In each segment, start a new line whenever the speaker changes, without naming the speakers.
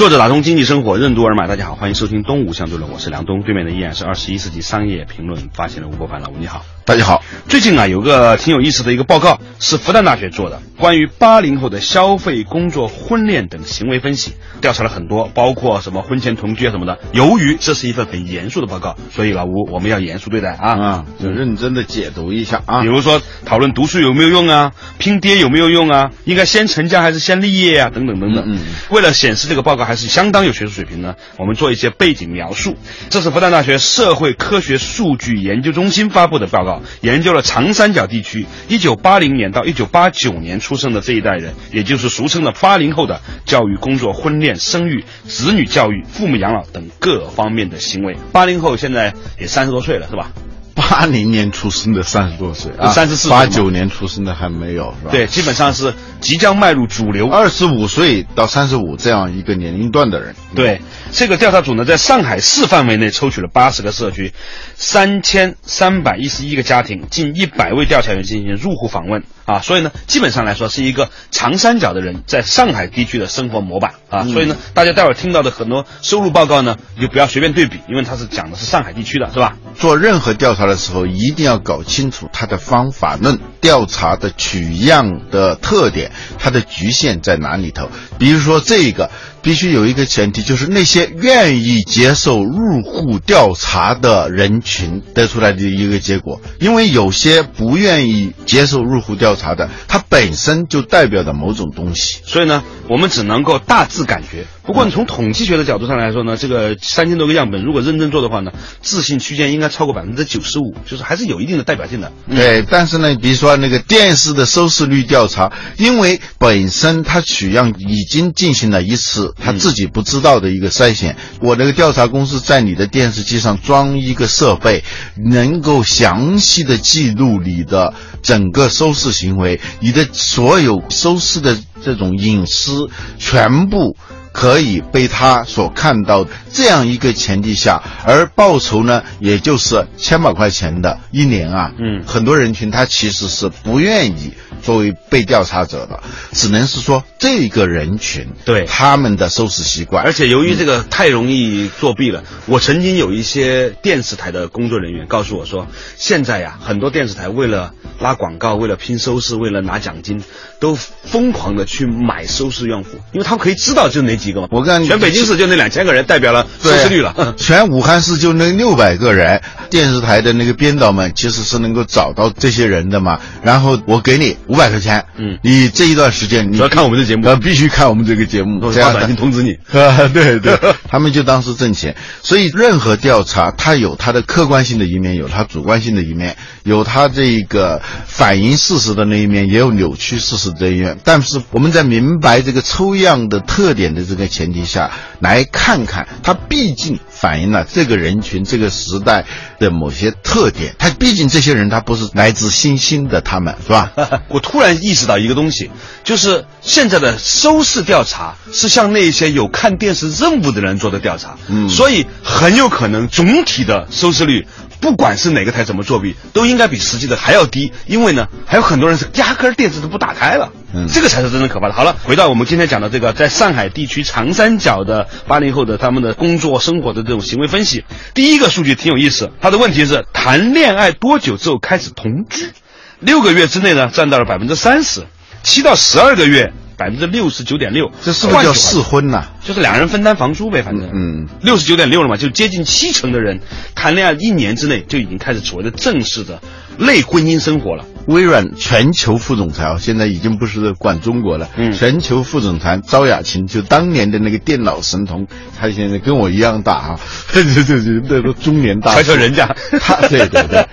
作者打通经济生活任督二脉，大家好，欢迎收听东吴相对论，我是梁东，对面的依然是二十一世纪商业评论发现的吴伯凡老吴，你好，
大家好。
最近啊，有个挺有意思的一个报告，是复旦大学做的，关于八零后的消费、工作、婚恋等行为分析，调查了很多，包括什么婚前同居啊什么的。由于这是一份很严肃的报告，所以老吴我们要严肃对待啊
啊，就认真的解读一下啊。
比如说讨论读书有没有用啊，拼爹有没有用啊，应该先成家还是先立业啊，等等等等。
嗯，
为了显示这个报告还是相当有学术水平呢，我们做一些背景描述。这是复旦大学社会科学数据研究中心发布的报告，研究了长三角地区一九八零年到一九八九年出生的这一代人，也就是俗称的八零后的教育、工作、婚恋、生育、子女教育、父母养老等各方面的行为。八零后现在也三十多岁了，是吧？
八零年出生的三十多岁啊，
三十四。
八九年出生的还没有，是吧？
对，基本上是即将迈入主流，
二十五岁到三十五这样一个年龄段的人。
对，这个调查组呢，在上海市范围内抽取了八十个社区，三千三百一十一个家庭，近一百位调查员进行入户访问啊，所以呢，基本上来说是一个长三角的人在上海地区的生活模板啊，所以呢，大家待会儿听到的很多收入报告呢，就不要随便对比，因为它是讲的是上海地区的，是吧？
做任何调查的时候，一定要搞清楚它的方法论、调查的取样的特点，它的局限在哪里头。比如说这个。必须有一个前提，就是那些愿意接受入户调查的人群得出来的一个结果。因为有些不愿意接受入户调查的，它本身就代表着某种东西。
所以呢，我们只能够大致感觉。不过，你从统计学的角度上来说呢，这个三千多个样本，如果认真做的话呢，置信区间应该超过百分之九十五，就是还是有一定的代表性的。
对，但是呢，比如说那个电视的收视率调查，因为本身它取样已经进行了一次。他自己不知道的一个筛选，我那个调查公司在你的电视机上装一个设备，能够详细的记录你的整个收视行为，你的所有收视的这种隐私全部。可以被他所看到这样一个前提下，而报酬呢，也就是千把块钱的一年啊，
嗯，
很多人群他其实是不愿意作为被调查者的，只能是说这个人群
对。
他们的收视习惯，
而且由于这个太容易作弊了，我曾经有一些电视台的工作人员告诉我说，现在呀，很多电视台为了拉广告，为了拼收视，为了拿奖金，都疯狂的去买收视用户，因为他们可以知道就哪几个嘛。
我看
全北京市就那两千个人代表了收视率了，
全武汉市就那六百个人，电视台的那个编导们其实是能够找到这些人的嘛。然后我给你五百块钱，
嗯，
你这一段时间你
要看我们的节目，
必须看我们这个节目，
发短信通知你。
对对，他们就当是挣钱。所以任何调查，它有它的客观性的一面，有它主观性的一面，有它这个反映事实的那一面，也有扭曲事实的一面。但是我们在明白这个抽样的特点的这个前提下，来看看它毕竟反映了这个人群、这个时代的某些特点。他毕竟这些人他不是来自星星的，他们是吧？
我突然意识到一个东西，就是现在的收视调查是向那些有看电视任务的人做的调查，
嗯，
所以很有可能总体的收视率。不管是哪个台怎么作弊，都应该比实际的还要低，因为呢，还有很多人是压根电视都不打开了，
嗯，
这个才是真正可怕的。好了，回到我们今天讲的这个，在上海地区长三角的八零后的他们的工作生活的这种行为分析，第一个数据挺有意思，他的问题是谈恋爱多久之后开始同居，六个月之内呢占到了百分之三十，七到十二个月。百分之六十九点六，
这是不是叫试婚呐？
就是两人分担房租呗，反正，
嗯，
六十九点六了嘛，就接近七成的人谈恋爱一年之内就已经开始所谓的正式的类婚姻生活了。
微软全球副总裁啊，现在已经不是管中国了，
嗯，
全球副总裁赵雅琴，就当年的那个电脑神童，他现在跟我一样大啊，对对对，那都中年大，
瞧瞧人家，
他对对对，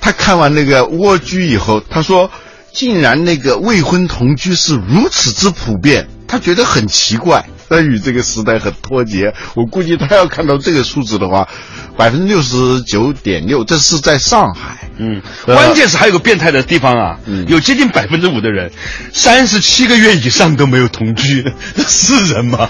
他 看完那个蜗居以后，他说。竟然那个未婚同居是如此之普遍，他觉得很奇怪，他与这个时代很脱节。我估计他要看到这个数字的话，百分之六十九点六，这是在上海。
嗯，
呃
关键是还有个变态的地方啊，
嗯
有接近百分之五的人，三十七个月以上都没有同居，这是人吗？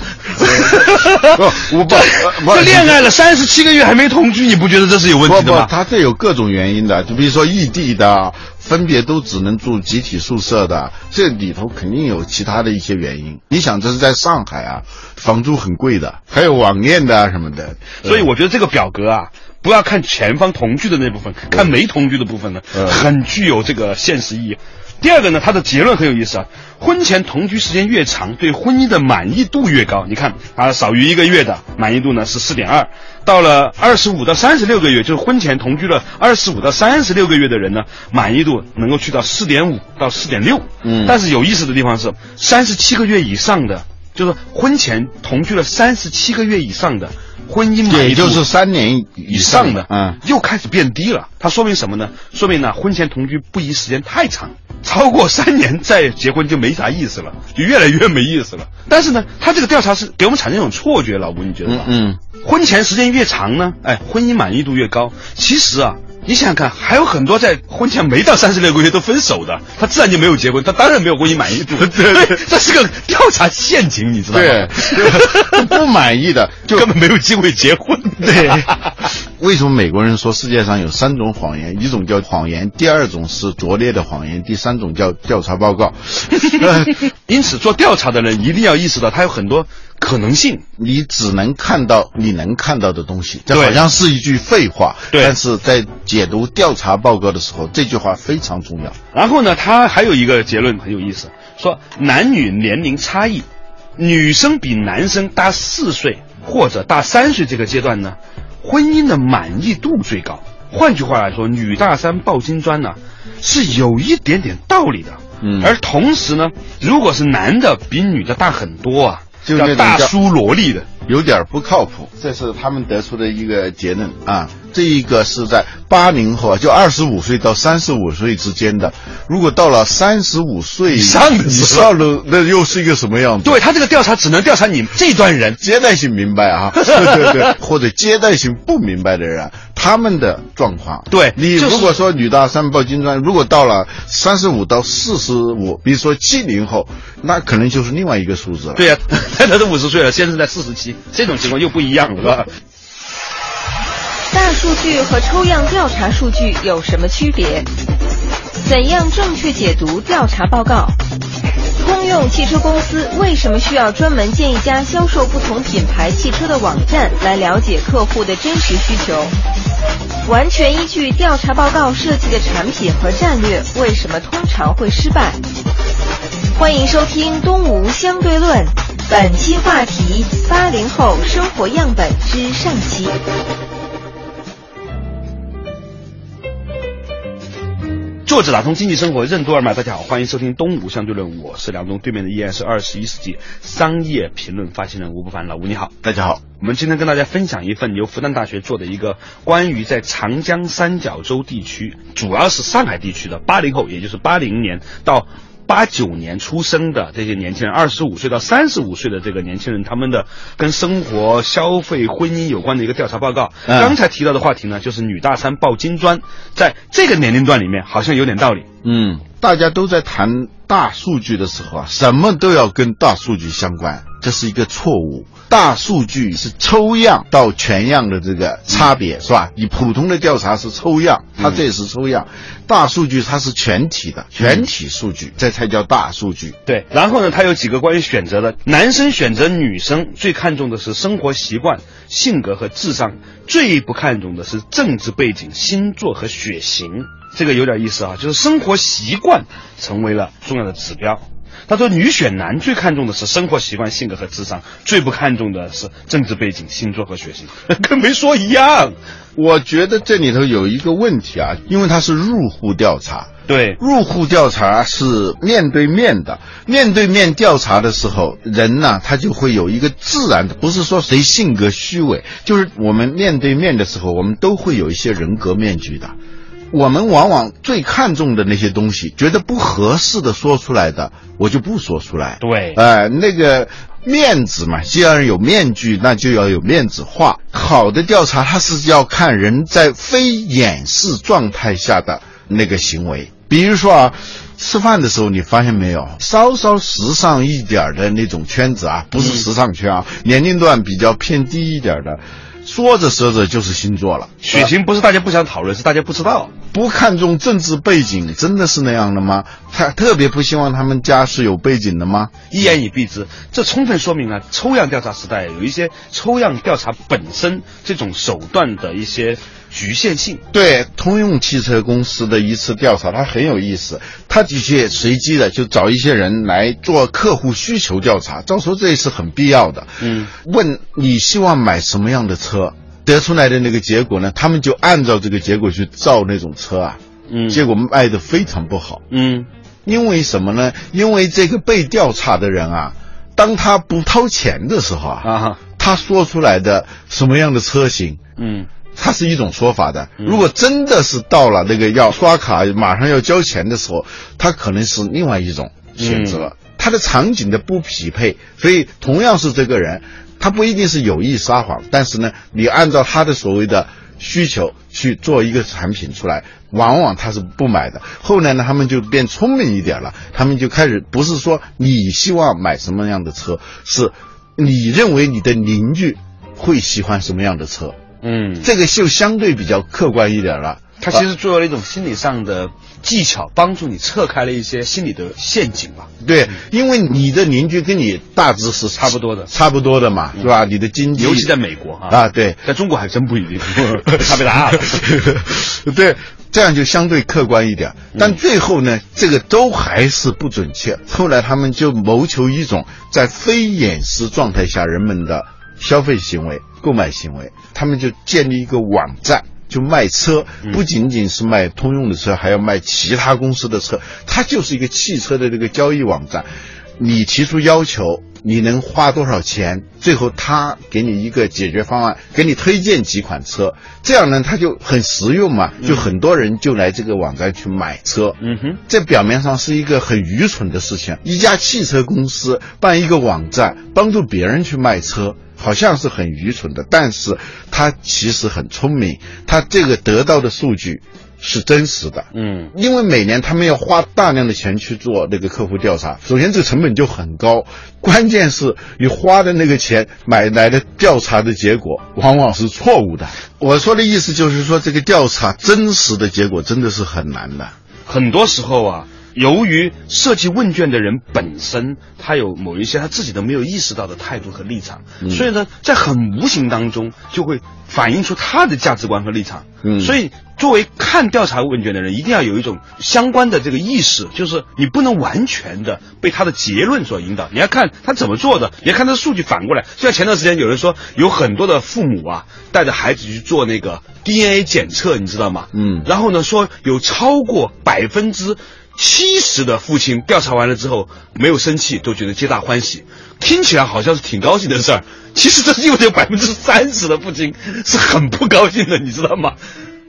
不我不不
这恋爱了三十七个月还没同居，你不觉得这是有问题
不不，
的吗？
它这有各种原因的，就比如说异地的，分别都只能住集体宿舍的，这里头肯定有其他的一些原因。你想，这是在上海啊，房租很贵的，还有网恋的啊什么的，
所以我觉得这个表格啊，不要看前方同居的那部分，看没同居的部分呢，
嗯
很具有这个现实意义。第二个呢，它的结论很有意思啊，婚前同居时间越长，对婚姻的满意度越高。你看，啊，少于一个月的满意度呢是四点二，到了二十五到三十六个月，就是婚前同居了二十五到三十六个月的人呢，满意度能够去到四点五到四点六。
嗯
但是有意思的地方是，三十七个月以上的，就是婚前同居了三十七个月以上的。婚姻满意度
也就是三年以
以上的，
嗯，
又开始变低了。它说明什么呢？说明呢，婚前同居不宜时间太长，超过三年再结婚就没啥意思了，就越来越没意思了。但是呢，他这个调查是给我们产生一种错觉，老吴你觉得吧？
嗯
婚前时间越长呢，哎，婚姻满意度越高。其实啊，你想想看，还有很多在婚前没到三十六个月都分手的，他自然就没有结婚，他当然没有婚姻满意度。对 对，这是个调查陷阱，你知道吗？
对，不满意的就
根本没有机会结婚。
对，为什么美国人说世界上有三种谎言？一种叫谎言，第二种是拙劣的谎言，第三种叫调查报告。呃
因此，做调查的人一定要意识到，他有很多可能性。
你只能看到你能看到的东西，这好像是一句废话，
对
但是在解读调查报告的时候，这句话非常重要。
然后呢，他还有一个结论很有意思，说男女年龄差异，女生比男生大四岁或者大三岁这个阶段呢，婚姻的满意度最高。换句话来说，女大三抱金砖呢，是有一点点道理的。
嗯
而同时呢，如果是男的比女的大很多啊，
就
大叔萝莉的，
有点不靠谱，这是他们得出的一个结论啊。这一个是在八零后啊，就二十五岁到三十五岁之间的，如果到了三十五岁
以上的
以上的，那又是一个什么样子？
对他这个调查只能调查你这段人。
接待性明白啊，对对对，或者接待性不明白的人啊，他们的状况。
对
你如果说女大三抱金砖，如果到了三十五到四十五，比如说七零后，那可能就是另外一个数字了。
对呀、太太都五十岁了，先生在四十七，这种情况又不一样了，是吧？
大数据和抽样调查数据有什么区别？怎样正确解读调查报告？通用汽车公司为什么需要专门建一家销售不同品牌汽车的网站来了解客户的真实需求？完全依据调查报告设计的产品和战略为什么通常会失败？欢迎收听《东吴相对论》，本期话题：八零后生活样本之上期。
作者打通经济生活任督二脉，大家好，欢迎收听《东吴相对论》，我是梁东，对面的依然是二十一世纪商业评论发行人吴不凡，老吴你好。
大家好，
我们今天跟大家分享一份由复旦大学做的一个关于在长江三角洲地区，主要是上海地区的八零后，也就是八零年到八九年出生的这些年轻人，二十五岁到三十五岁的这个年轻人，他们的跟生活、消费、婚姻有关的一个调查报告。
嗯
刚才提到的话题呢，就是女大三抱金砖，在这个年龄段里面好像有点道理。
嗯，大家都在谈大数据的时候啊，什么都要跟大数据相关，这是一个错误。大数据是抽样到全样的这个差别，是吧？你普通的调查是抽样，它这也是抽样。大数据它是全体的，全体数据，这才叫大数据。
对，然后呢，它有几个关于选择的，男生选择女生最看重的是生活习惯、性格和智商，最不看重的是政治背景、星座和血型。这个有点意思啊，就是生活习惯成为了重要的指标。他说，女选男最看重的是生活习惯、性格和智商，最不看重的是政治背景、星座和血型，跟没说一样。
我觉得这里头有一个问题啊，因为它是入户调查，
对，
入户调查是面对面的，面对面调查的时候，人呢他就会有一个自然的，不是说谁性格虚伪，就是我们面对面的时候，我们都会有一些人格面具的。我们往往最看重的那些东西，觉得不合适的说出来的，我就不说出来。
对
哎、那个面子嘛，既然有面具，那就要有面子话。好的调查，它是要看人在非掩饰状态下的那个行为。比如说啊，吃饭的时候，你发现没有，稍稍时尚一点儿的那种圈子啊，不是时尚圈啊，年龄段比较偏低一点儿的，说着说着就是星座了。
血型不是大家不想讨论，是大家不知道。
不看重政治背景，真的是那样的吗？他特别不希望他们家是有背景的吗？
一言以蔽之，这充分说明了抽样调查时代有一些抽样调查本身这种手段的一些局限性。
对，通用汽车公司的一次调查，它很有意思。它的确随机的就找一些人来做客户需求调查，照说这也是很必要的。
嗯，
问你希望买什么样的车，得出来的那个结果呢，他们就按照这个结果去造那种车啊，
嗯
结果卖的非常不好。
嗯
因为什么呢？因为这个被调查的人啊，当他不掏钱的时候啊，
啊
他说出来的什么样的车型，
嗯
它是一种说法的。如果真的是到了那个要刷卡、马上要交钱的时候，它可能是另外一种选择。它的场景的不匹配，所以同样是这个人，他不一定是有意撒谎，但是呢，你按照他的所谓的需求去做一个产品出来，往往他是不买的。后来呢，他们就变聪明一点了，他们就开始不是说你希望买什么样的车，是你认为你的邻居会喜欢什么样的车。
嗯，
这个就相对比较客观一点了。
他其实作为了一种心理上的技巧，帮助你撤开了一些心理的陷阱吧。
对，因为你的邻居跟你大致是
差不多的
差不多的嘛，是吧？你的经济，
尤其在美国啊，
啊，对，
在中国还真不一定，差别大了。
对，这样就相对客观一点。
嗯
但最后呢，这个都还是不准确。后来他们就谋求一种在非掩饰状态下人们的消费行为、购买行为，他们就建立一个网站。就卖车，
嗯
不仅仅是卖通用的车，还要卖其他公司的车。它就是一个汽车的这个交易网站。你提出要求，你能花多少钱？最后他给你一个解决方案，给你推荐几款车，这样呢，他就很实用嘛，就很多人就来这个网站去买车。
嗯哼，
这表面上是一个很愚蠢的事情，一家汽车公司办一个网站，帮助别人去卖车。好像是很愚蠢的，但是他其实很聪明，他这个得到的数据是真实的。
嗯
因为每年他们要花大量的钱去做那个客户调查，首先这个成本就很高，关键是你花的那个钱买来的调查的结果往往是错误的。我说的意思就是说，这个调查真实的结果真的是很难的。
很多时候啊，由于设计问卷的人本身他有某一些他自己都没有意识到的态度和立场，所以呢，在很无形当中就会反映出他的价值观和立场。
嗯
所以作为看调查问卷的人，一定要有一种相关的这个意识，就是你不能完全的被他的结论所引导，你要看他怎么做的，你要看他的数据反过来。就像前段时间有人说，有很多的父母啊，带着孩子去做那个 DNA 检测，你知道吗？
嗯
然后呢，说有超过百分之七十的父亲调查完了之后没有生气，都觉得皆大欢喜，听起来好像是挺高兴的事儿。其实这意味着百分之三十的父亲是很不高兴的，你知道吗？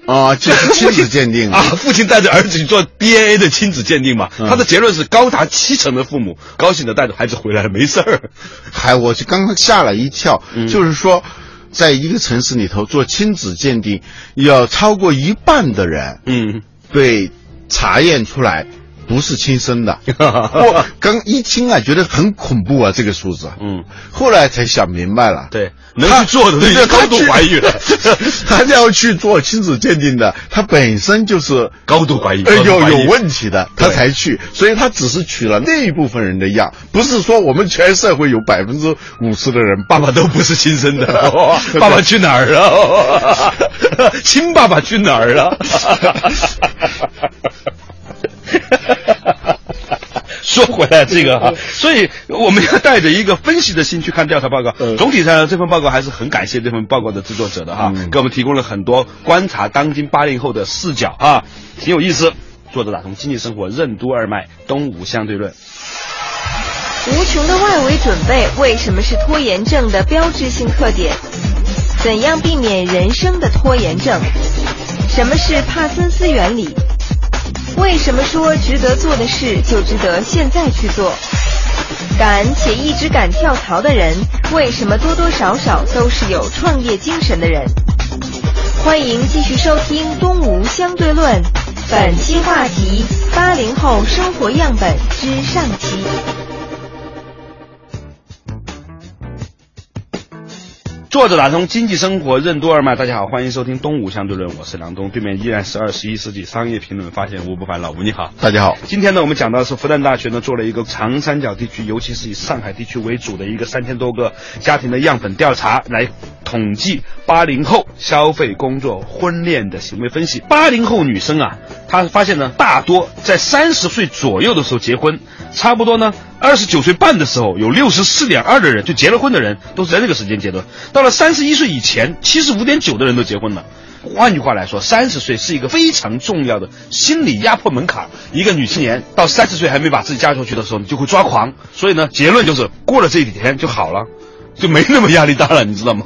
啊，就是亲子鉴定
啊，父亲带着儿子去做 DNA 的亲子鉴定嘛，
嗯
他的结论是高达七成的父母高兴的带着孩子回来了，没事儿。
还我就刚刚吓了一跳，就是说，在一个城市里头做亲子鉴定，要超过一半的人
嗯，
被查验出来不是亲生的。我刚一听啊，觉得很恐怖啊，这个数字。
嗯，
后来才想明白了。
对，能去做的都已经高度怀疑了，
他要去做亲子鉴定的，他本身就是
高度怀疑，
呃有有问题的，他才去，所以他只是取了那一部分人的样，不是说我们全社会有百分之五十的人
爸爸都不是亲生的，爸爸去哪儿了？亲爸爸去哪儿了？说回来，这个啊，所以我们要带着一个分析的心去看调查报告。
嗯
总体上，这份报告还是很感谢这份报告的制作者的哈，
嗯
给我们提供了很多观察当今八零后的视角啊，挺有意思。作者打通经济生活任督二脉，东吴相对论。
无穷的外围准备为什么是拖延症的标志性特点？怎样避免人生的拖延症？什么是帕森斯原理？为什么说值得做的事就值得现在去做？敢且一直敢跳槽的人，为什么多多少少都是有创业精神的人？欢迎继续收听《东吴相对论》，本期话题：八零后生活样本之上期。
作者打通经济生活任督二脉，大家好，欢迎收听《东吴相对论》，我是梁东，对面依然是二十一世纪商业评论发现吴不凡，老吴你好。
大家好，
今天呢，我们讲到的是复旦大学呢做了一个长三角地区，尤其是以上海地区为主的一个三千多个家庭的样本调查，来统计八零后消费、工作、婚恋的行为分析。八零后女生啊，她发现呢，大多在三十岁左右的时候结婚，差不多呢，二十九岁半的时候，有六十四点二的人就结了婚的人都是在这个时间阶段。到了三十一岁以前，七十五点九的人都结婚了。换句话来说，三十岁是一个非常重要的心理压迫门槛。一个女青年到三十岁还没把自己嫁出去的时候，你就会抓狂。所以呢，结论就是过了这几天就好了，就没那么压力大了，你知道吗？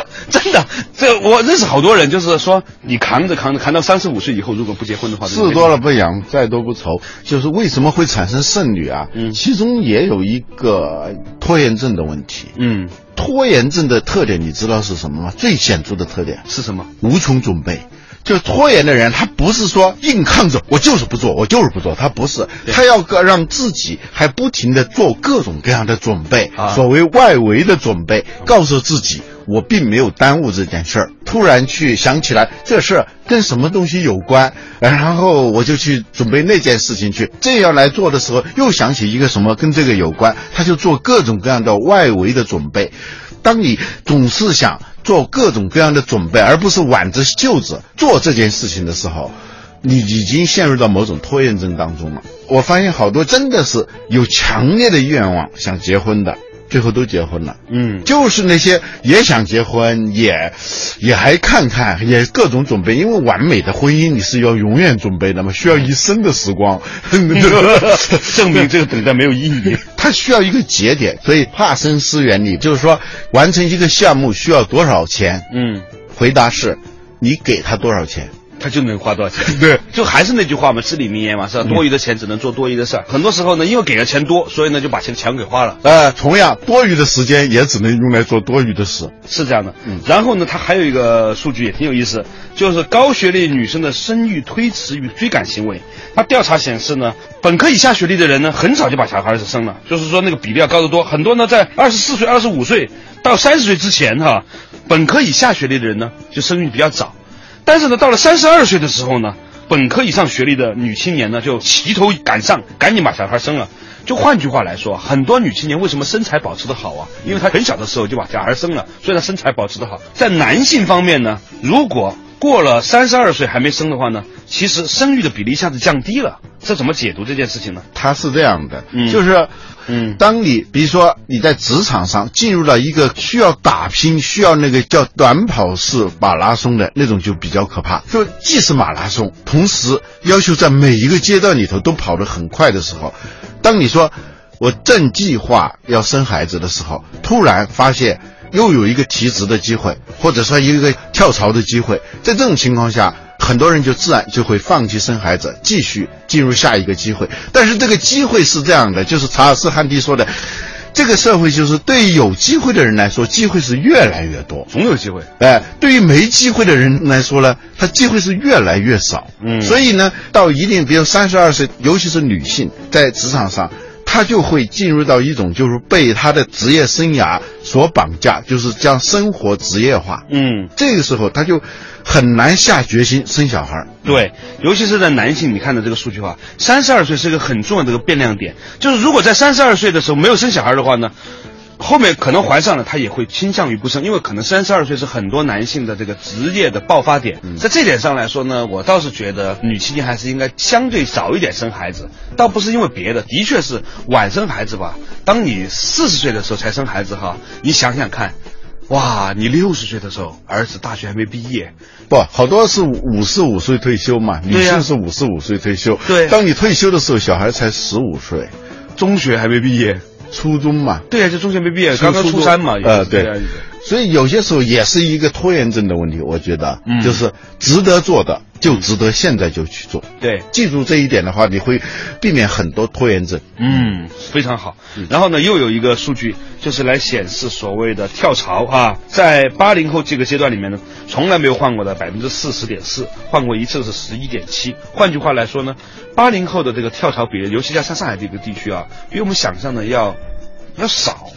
真的，这我认识好多人，就是说你扛着扛着，扛到三十五岁以后，如果不结婚的话，
事多了不痒，再多不愁。就是为什么会产生剩女啊？
嗯
其中也有一个拖延症的问题。
嗯，
拖延症的特点你知道是什么吗？最显著的特点
是什么？
无穷准备。就拖延的人，他不是说硬抗着，我就是不做，我就是不做，他不是，他要个让自己还不停的做各种各样的准备，
啊
所谓外围的准备，告诉自己我并没有耽误这件事儿。突然去想起来这事儿跟什么东西有关，然后我就去准备那件事情去。这样来做的时候，又想起一个什么跟这个有关，他就做各种各样的外围的准备。当你总是想做各种各样的准备，而不是挽着袖子做这件事情的时候，你已经陷入到某种拖延症当中了。我发现好多真的是有强烈的愿望想结婚的，最后都结婚了。
嗯，
就是那些也想结婚，也也还看看，也各种准备，因为完美的婚姻你是要永远准备的嘛，需要一生的时光，
证明这个等待没有意义。
它需要一个节点，所以帕森斯原理就是说，完成一个项目需要多少钱？
嗯，
回答是，你给他多少钱？
他就能花多少钱？
对，
就还是那句话嘛，至理名言嘛，是吧？多余的钱只能做多余的事儿。很多时候呢，因为给了钱多，所以呢就把钱全给花了，
呃，同样多余的时间也只能用来做多余的事。
是这样的。嗯然后呢，他还有一个数据也挺有意思，就是高学历女生的生育推迟与追赶行为。他调查显示呢，本科以下学历的人呢，很早就把小孩子生了，就是说那个比例要高得多。很多呢，在二十四岁、二十五岁到三十岁之前哈，本科以下学历的人呢，就生育比较早。但是呢，到了三十二岁的时候呢，本科以上学历的女青年呢，就齐头赶上，赶紧把小孩生了。就换句话来说，很多女青年为什么身材保持的好啊？因为她很小的时候就把小孩生了，所以她身材保持的好。在男性方面呢，如果过了三十二岁还没生的话呢，其实生育的比例一下子降低了。这怎么解读这件事情呢？
它是这样的，
嗯
就是，
嗯
当你比如说你在职场上进入了一个需要打拼、需要那个叫短跑式马拉松的那种，就比较可怕。就既是马拉松，同时要求在每一个阶段里头都跑得很快的时候，当你说我正计划要生孩子的时候，突然发现又有一个提职的机会，或者说一个跳槽的机会，在这种情况下。很多人就自然就会放弃生孩子，继续进入下一个机会。但是这个机会是这样的，就是查尔斯·汉迪说的，这个社会就是对于有机会的人来说，机会是越来越多。
总有机会。
哎，对于没机会的人来说呢，他机会是越来越少。
嗯
所以呢，到一定，比如三十二岁，尤其是女性在职场上，她就会进入到一种就是被他的职业生涯所绑架，就是将生活职业化。
嗯，
这个时候，他就很难下决心生小孩儿。
对，尤其是在男性，你看的这个数据的话，三十二岁是一个很重要的一个变量点。就是如果在三十二岁的时候没有生小孩的话呢，后面可能怀上了，他也会倾向于不生，因为可能三十二岁是很多男性的这个职业的爆发点。在这点上来说呢，我倒是觉得女青年还是应该相对早一点生孩子，倒不是因为别的，的确是晚生孩子吧。当你四十岁的时候才生孩子哈，你想想看。哇，你六十岁的时候，儿子大学还没毕业，
不，好多是五十五岁退休嘛，女性是五十五岁退休。
对
当你退休的时候，小孩才十五岁，
中学还没毕业，
初中嘛。
对呀、就中学没毕业，刚刚初三嘛，
呃，对所以有些时候也是一个拖延症的问题。我觉得，
嗯
就是值得做的就值得现在就去做。
对，
记住这一点的话，你会避免很多拖延症。
嗯，非常好。然后呢，又有一个数据，就是来显示所谓的跳槽啊，在八零后这个阶段里面呢，从来没有换过的百分之四十点四，换过一次是十一点七。换句话来说呢，八零后的这个跳槽比例，尤其像像上海这个地区啊，比我们想象的要要少。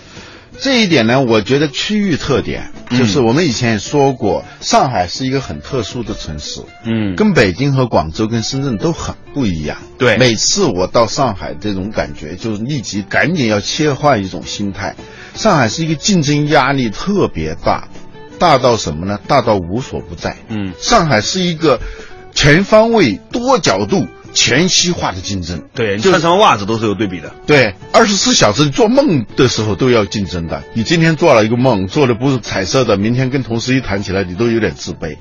这一点呢，我觉得区域特点
嗯
就是我们以前也说过，上海是一个很特殊的城市，
嗯
跟北京和广州跟深圳都很不一样。
对
每次我到上海，这种感觉就是立即赶紧要切换一种心态。上海是一个竞争压力特别大，大到什么呢？大到无所不在。
嗯
上海是一个全方位、多角度、全息化的竞争。
对，你穿什么袜子都是有对比的。
对，二十四小时做梦的时候都要竞争的。你今天做了一个梦，做的不是彩色的，明天跟同事一谈起来，你都有点自卑。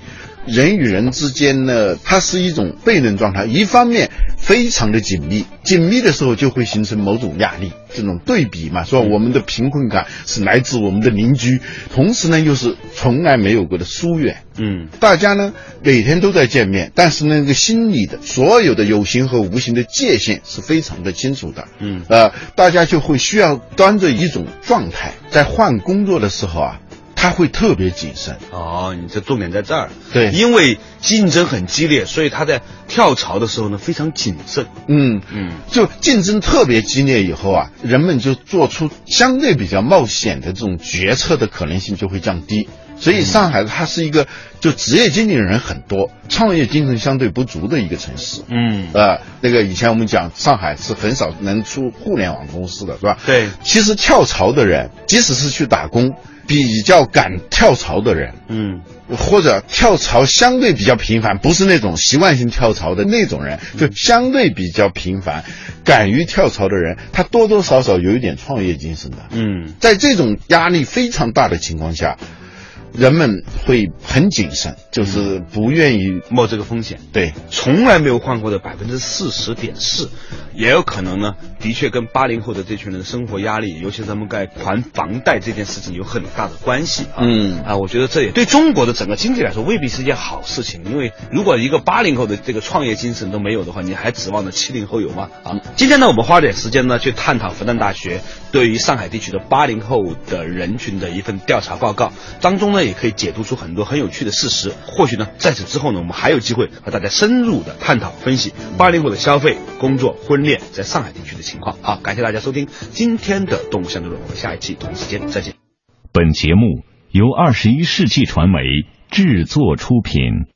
人与人之间呢，它是一种悖论状态，一方面非常的紧密，紧密的时候就会形成某种压力，这种对比嘛，说我们的贫困感是来自我们的邻居，同时呢又是从来没有过的疏远。
嗯
大家呢每天都在见面，但是那个心里的所有的有形和无形的界限是非常的清楚的。
嗯
呃，大家就会需要端着一种状态，在换工作的时候啊，他会特别谨慎。
哦，你这重点在这儿。
对
因为竞争很激烈，所以他在跳槽的时候呢非常谨慎。
嗯
嗯
就竞争特别激烈以后啊，人们就做出相对比较冒险的这种决策的可能性就会降低。所以上海它是一个就职业经理人很多，创业精神相对不足的一个城市。
嗯
呃，那个以前我们讲上海是很少能出互联网公司的，是吧？
对
其实跳槽的人，即使是去打工，比较敢跳槽的人，
嗯。
或者跳槽相对比较频繁，不是那种习惯性跳槽的那种人，就相对比较频繁，敢于跳槽的人，他多多少少有一点创业精神的。
嗯。
在这种压力非常大的情况下，人们会很谨慎，就是不愿意
冒这个风险。
对
从来没有换过的百分之四十点四，也有可能呢，的确跟八零后的这群人的生活压力，尤其是他们该还房贷这件事情有很大的关系啊。
嗯
啊，我觉得这也对中国的整个经济来说未必是一件好事情，因为如果一个八零后的这个创业精神都没有的话，你还指望着七零后有吗？啊，今天呢，我们花点时间呢去探讨复旦大学对于上海地区的八零后的人群的一份调查报告，当中呢也可以解读出很多很有趣的事实。或许呢，在此之后呢，我们还有机会和大家深入的探讨分析八零后的消费、工作、婚恋在上海地区的情况。好，感谢大家收听今天的动物相对论，我们下一期同一时间再见。
本节目由二十一世纪传媒制作出品。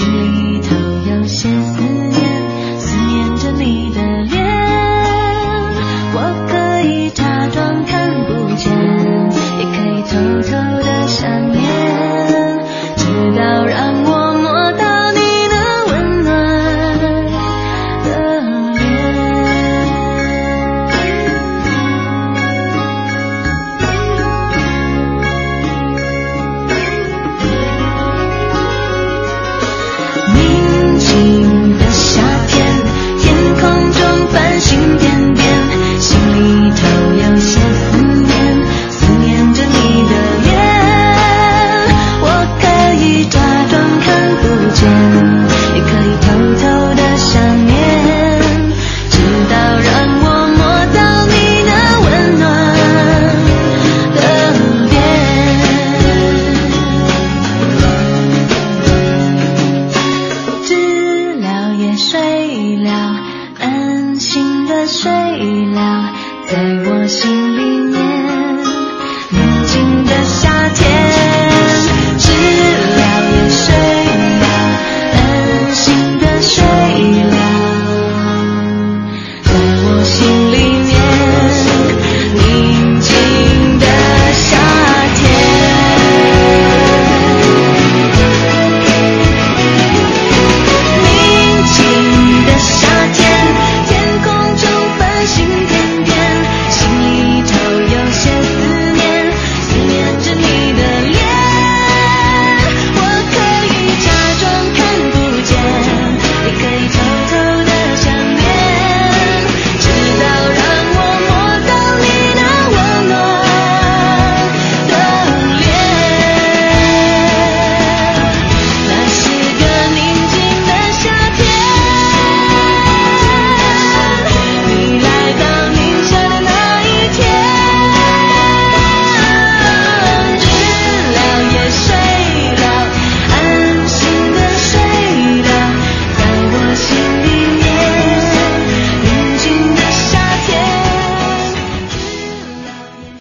see.